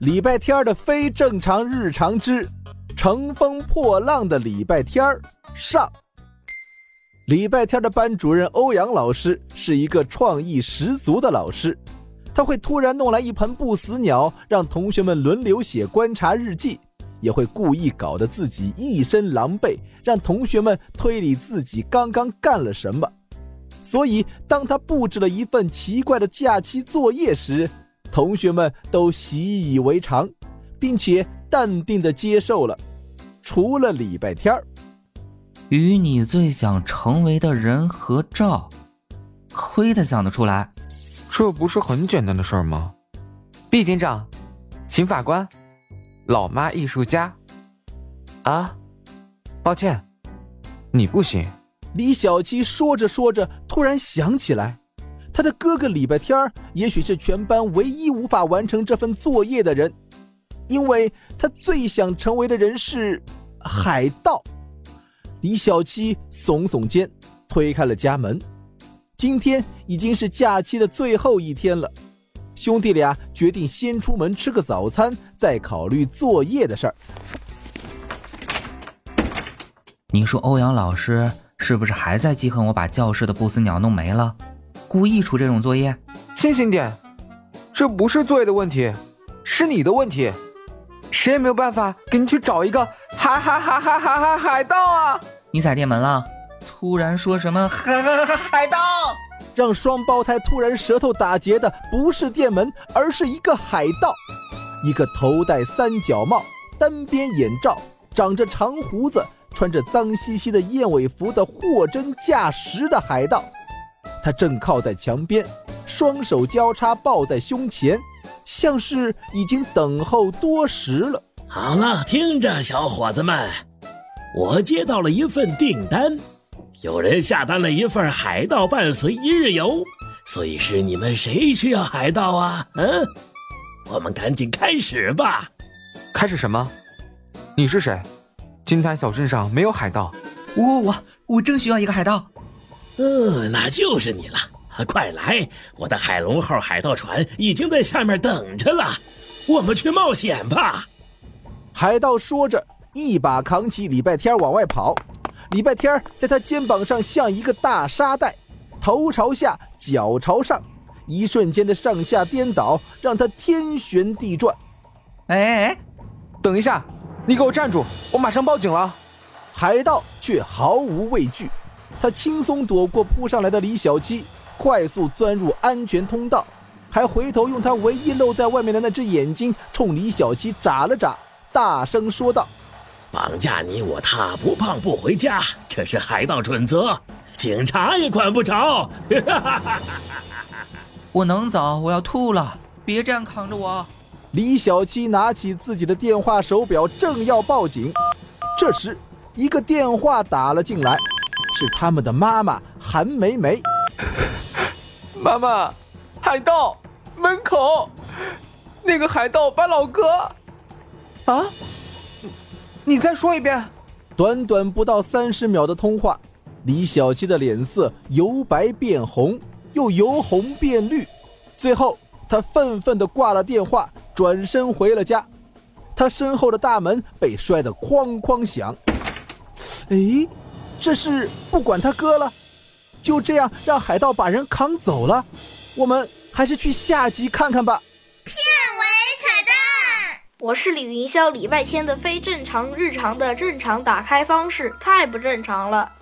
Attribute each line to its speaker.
Speaker 1: 礼拜天的非正常日常之乘风破浪的礼拜天儿上。礼拜天的班主任欧阳老师是一个创意十足的老师，他会突然弄来一盆不死鸟，让同学们轮流写观察日记，也会故意搞得自己一身狼狈，让同学们推理自己刚刚干了什么。所以，当他布置了一份奇怪的假期作业时，同学们都习以为常，并且淡定的接受了。除了礼拜天儿，
Speaker 2: 与你最想成为的人合照，亏他想得出来。
Speaker 3: 这不是很简单的事儿吗？毕警长，秦法官，老妈艺术家。啊，抱歉，你不行。
Speaker 1: 李小七说着说着，突然想起来。他的哥哥礼拜天，也许是全班唯一无法完成这份作业的人，因为他最想成为的人是海盗。李小七耸耸肩，推开了家门。今天已经是假期的最后一天了，兄弟俩决定先出门吃个早餐，再考虑作业的事儿。
Speaker 2: 你说欧阳老师是不是还在记恨我把教室的不死鸟弄没了？故意出这种作业，
Speaker 3: 清醒点，这不是作业的问题，是你的问题，谁也没有办法给你去找一个海海海海海海海盗啊！
Speaker 2: 你踩电门了？突然说什么海海海海盗？
Speaker 1: 让双胞胎突然舌头打结的不是电门，而是一个海盗，一个头戴三角帽、单边眼罩、长着长胡子、穿着脏兮兮的燕尾服的货真价实的海盗。他正靠在墙边，双手交叉抱在胸前，像是已经等候多时了。
Speaker 4: 好了，听着，小伙子们，我接到了一份订单，有人下单了一份海盗伴随一日游，所以是你们谁需要海盗啊？嗯，我们赶紧开始吧。
Speaker 3: 开始什么？你是谁？金滩小镇上没有海盗。
Speaker 2: 我我我正需要一个海盗。
Speaker 4: 嗯，那就是你了！快来，我的海龙号海盗船已经在下面等着了，我们去冒险吧！
Speaker 1: 海盗说着，一把扛起礼拜天往外跑。礼拜天在他肩膀上像一个大沙袋，头朝下，脚朝上，一瞬间的上下颠倒，让他天旋地转。
Speaker 2: 哎，
Speaker 3: 等一下，你给我站住！我马上报警了。
Speaker 1: 海盗却毫无畏惧。他轻松躲过扑上来的李小七，快速钻入安全通道，还回头用他唯一露在外面的那只眼睛冲李小七眨了眨，大声说道：“
Speaker 4: 绑架你我他，不胖不回家，这是海盗准则，警察也管不着。”
Speaker 2: 我能走，我要吐了，别这样扛着我。
Speaker 1: 李小七拿起自己的电话手表，正要报警，这时一个电话打了进来。是他们的妈妈韩梅梅。
Speaker 3: 妈妈，海盗门口，那个海盗把老哥。啊？你再说一遍。
Speaker 1: 短短不到三十秒的通话，李小七的脸色由白变红，又由红变绿，最后他愤愤地挂了电话，转身回了家。他身后的大门被摔得哐哐响。哎。这是不管他哥了，就这样让海盗把人扛走了。我们还是去下集看看吧。
Speaker 5: 片尾彩蛋，我是李云霄。礼拜天的非正常日常的正常打开方式太不正常了。